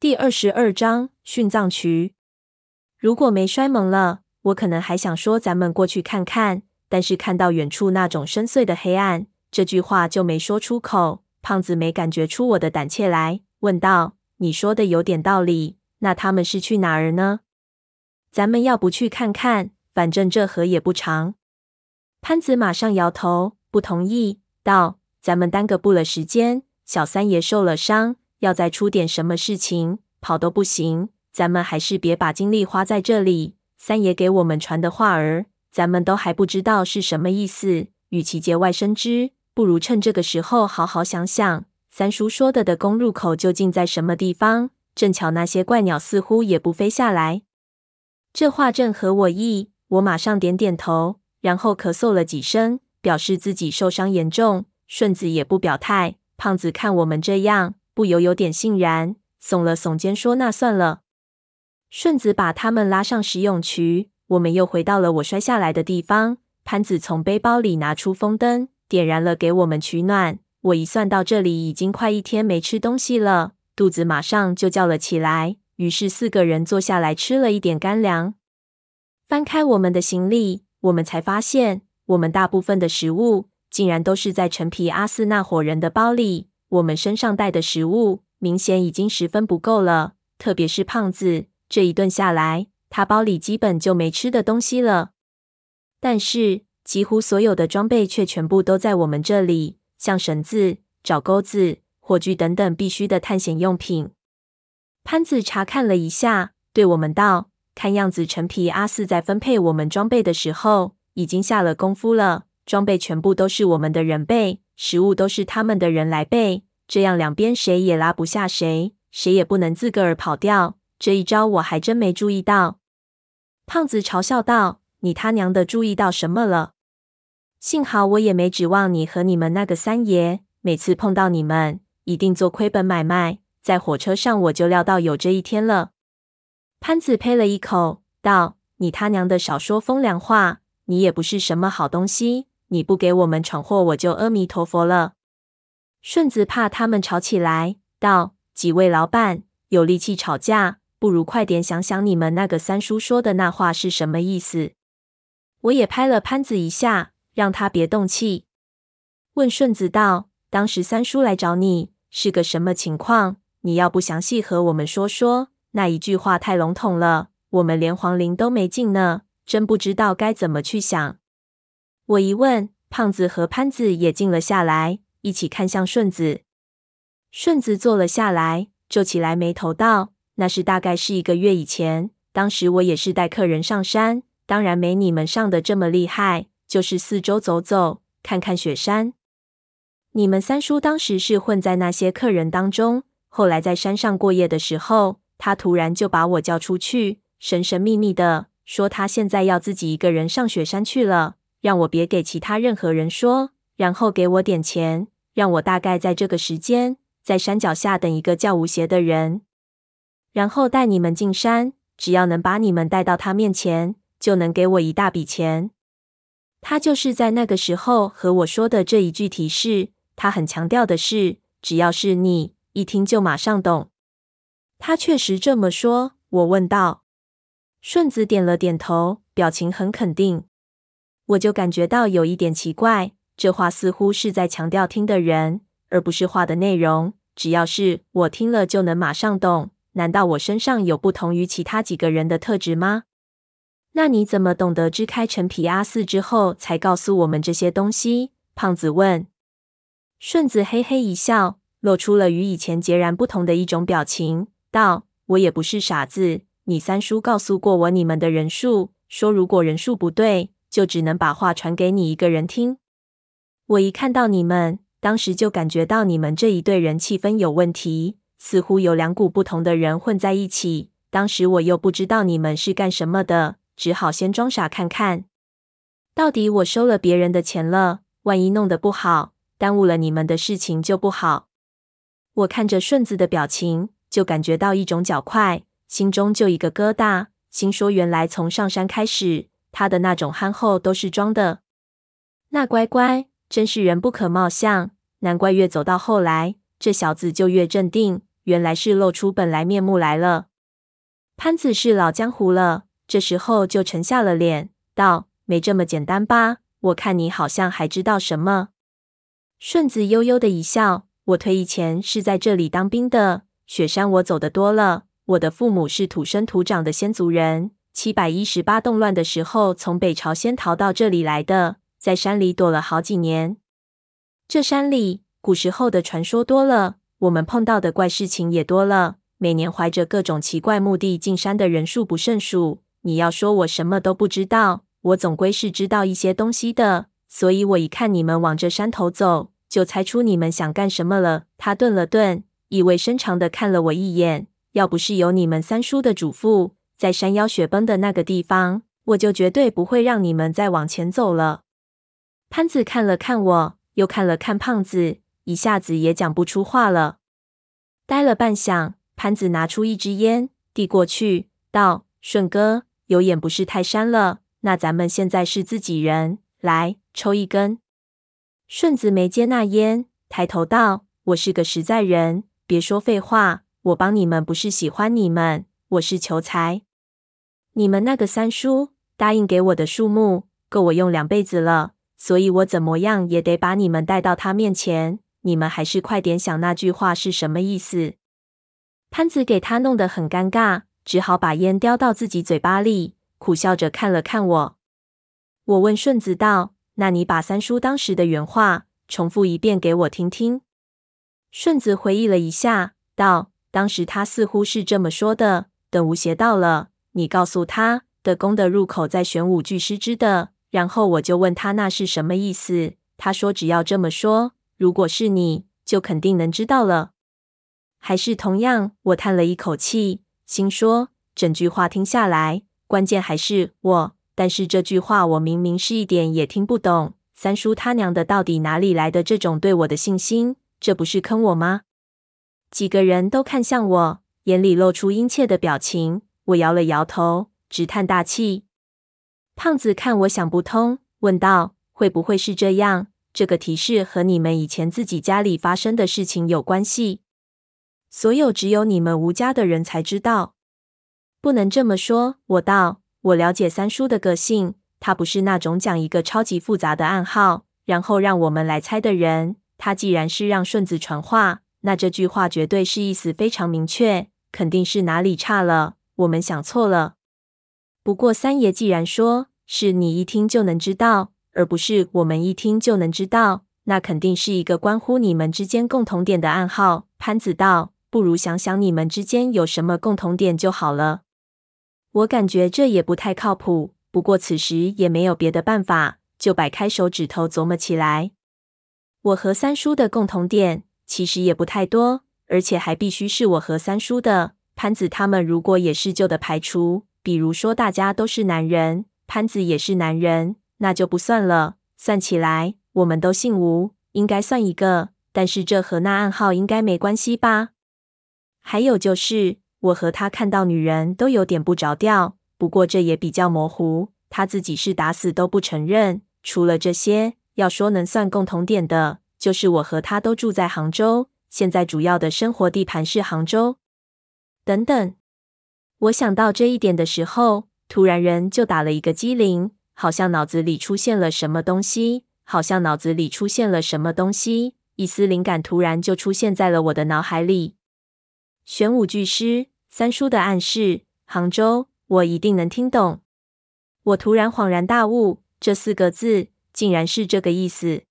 第二十二章殉葬渠。如果没摔懵了，我可能还想说咱们过去看看。但是看到远处那种深邃的黑暗，这句话就没说出口。胖子没感觉出我的胆怯来，问道：“你说的有点道理，那他们是去哪儿呢？咱们要不去看看？反正这河也不长。”潘子马上摇头，不同意，道：“咱们耽搁不了时间，小三爷受了伤。”要再出点什么事情，跑都不行。咱们还是别把精力花在这里。三爷给我们传的话儿，咱们都还不知道是什么意思。与其节外生枝，不如趁这个时候好好想想，三叔说的的公入口究竟在什么地方。正巧那些怪鸟似乎也不飞下来。这话正合我意，我马上点点头，然后咳嗽了几声，表示自己受伤严重。顺子也不表态。胖子看我们这样。不由有点悻然，耸了耸肩说：“那算了。”顺子把他们拉上石涌渠，我们又回到了我摔下来的地方。潘子从背包里拿出风灯，点燃了给我们取暖。我一算到这里已经快一天没吃东西了，肚子马上就叫了起来。于是四个人坐下来吃了一点干粮。翻开我们的行李，我们才发现，我们大部分的食物竟然都是在陈皮阿四那伙人的包里。我们身上带的食物明显已经十分不够了，特别是胖子，这一顿下来，他包里基本就没吃的东西了。但是，几乎所有的装备却全部都在我们这里，像绳子、找钩子、火炬等等必须的探险用品。潘子查看了一下，对我们道：“看样子陈皮阿四在分配我们装备的时候，已经下了功夫了。装备全部都是我们的人备。”食物都是他们的人来备，这样两边谁也拉不下谁，谁也不能自个儿跑掉。这一招我还真没注意到。胖子嘲笑道：“你他娘的注意到什么了？幸好我也没指望你和你们那个三爷，每次碰到你们一定做亏本买卖。在火车上我就料到有这一天了。”潘子呸了一口，道：“你他娘的少说风凉话，你也不是什么好东西。”你不给我们闯祸，我就阿弥陀佛了。顺子怕他们吵起来，道：“几位老板有力气吵架，不如快点想想你们那个三叔说的那话是什么意思。”我也拍了潘子一下，让他别动气。问顺子道：“当时三叔来找你是个什么情况？你要不详细和我们说说？那一句话太笼统了，我们连黄陵都没进呢，真不知道该怎么去想。”我一问，胖子和潘子也静了下来，一起看向顺子。顺子坐了下来，皱起来眉头道：“那是大概是一个月以前，当时我也是带客人上山，当然没你们上的这么厉害，就是四周走走，看看雪山。你们三叔当时是混在那些客人当中，后来在山上过夜的时候，他突然就把我叫出去，神神秘秘的说他现在要自己一个人上雪山去了。”让我别给其他任何人说，然后给我点钱，让我大概在这个时间在山脚下等一个叫吴邪的人，然后带你们进山，只要能把你们带到他面前，就能给我一大笔钱。他就是在那个时候和我说的这一句提示，他很强调的是，只要是你，一听就马上懂。他确实这么说。我问道，顺子点了点头，表情很肯定。我就感觉到有一点奇怪，这话似乎是在强调听的人，而不是话的内容。只要是我听了就能马上懂，难道我身上有不同于其他几个人的特质吗？那你怎么懂得支开陈皮阿四之后才告诉我们这些东西？胖子问。顺子嘿嘿一笑，露出了与以前截然不同的一种表情，道：“我也不是傻子，你三叔告诉过我你们的人数，说如果人数不对。”就只能把话传给你一个人听。我一看到你们，当时就感觉到你们这一队人气氛有问题，似乎有两股不同的人混在一起。当时我又不知道你们是干什么的，只好先装傻看看。到底我收了别人的钱了，万一弄得不好，耽误了你们的事情就不好。我看着顺子的表情，就感觉到一种脚快，心中就一个疙瘩，心说原来从上山开始。他的那种憨厚都是装的，那乖乖真是人不可貌相，难怪越走到后来，这小子就越镇定，原来是露出本来面目来了。潘子是老江湖了，这时候就沉下了脸，道：“没这么简单吧？我看你好像还知道什么。”顺子悠悠的一笑：“我退役前是在这里当兵的，雪山我走的多了。我的父母是土生土长的先族人，七百一十八动乱的时候从北朝鲜逃到这里来的，在山里躲了好几年。这山里古时候的传说多了。”我们碰到的怪事情也多了，每年怀着各种奇怪目的进山的人数不胜数。你要说我什么都不知道，我总归是知道一些东西的。所以我一看你们往这山头走，就猜出你们想干什么了。他顿了顿，意味深长地看了我一眼。要不是有你们三叔的嘱咐，在山腰雪崩的那个地方，我就绝对不会让你们再往前走了。潘子看了看我，又看了看胖子。一下子也讲不出话了，呆了半晌，潘子拿出一支烟递过去，道：“顺哥，有眼不识泰山了。那咱们现在是自己人，来抽一根。”顺子没接那烟，抬头道：“我是个实在人，别说废话。我帮你们不是喜欢你们，我是求财。你们那个三叔答应给我的数目，够我用两辈子了，所以我怎么样也得把你们带到他面前。”你们还是快点想那句话是什么意思？潘子给他弄得很尴尬，只好把烟叼到自己嘴巴里，苦笑着看了看我。我问顺子道：“那你把三叔当时的原话重复一遍给我听听。”顺子回忆了一下，道：“当时他似乎是这么说的：等吴邪到了，你告诉他的宫的入口在玄武巨狮之的。然后我就问他那是什么意思，他说只要这么说。”如果是你，就肯定能知道了。还是同样，我叹了一口气，心说整句话听下来，关键还是我。但是这句话我明明是一点也听不懂。三叔他娘的，到底哪里来的这种对我的信心？这不是坑我吗？几个人都看向我，眼里露出殷切的表情。我摇了摇头，直叹大气。胖子看我想不通，问道：“会不会是这样？”这个提示和你们以前自己家里发生的事情有关系，所有只有你们吴家的人才知道。不能这么说，我道，我了解三叔的个性，他不是那种讲一个超级复杂的暗号，然后让我们来猜的人。他既然是让顺子传话，那这句话绝对是意思非常明确，肯定是哪里差了，我们想错了。不过三爷既然说是你一听就能知道。而不是我们一听就能知道，那肯定是一个关乎你们之间共同点的暗号。潘子道：“不如想想你们之间有什么共同点就好了。”我感觉这也不太靠谱，不过此时也没有别的办法，就摆开手指头琢磨起来。我和三叔的共同点其实也不太多，而且还必须是我和三叔的。潘子他们如果也是旧的排除，比如说大家都是男人，潘子也是男人。那就不算了。算起来，我们都姓吴，应该算一个。但是这和那暗号应该没关系吧？还有就是，我和他看到女人都有点不着调。不过这也比较模糊，他自己是打死都不承认。除了这些，要说能算共同点的，就是我和他都住在杭州，现在主要的生活地盘是杭州。等等，我想到这一点的时候，突然人就打了一个激灵。好像脑子里出现了什么东西，好像脑子里出现了什么东西，一丝灵感突然就出现在了我的脑海里。玄武巨师，三叔的暗示，杭州，我一定能听懂。我突然恍然大悟，这四个字竟然是这个意思。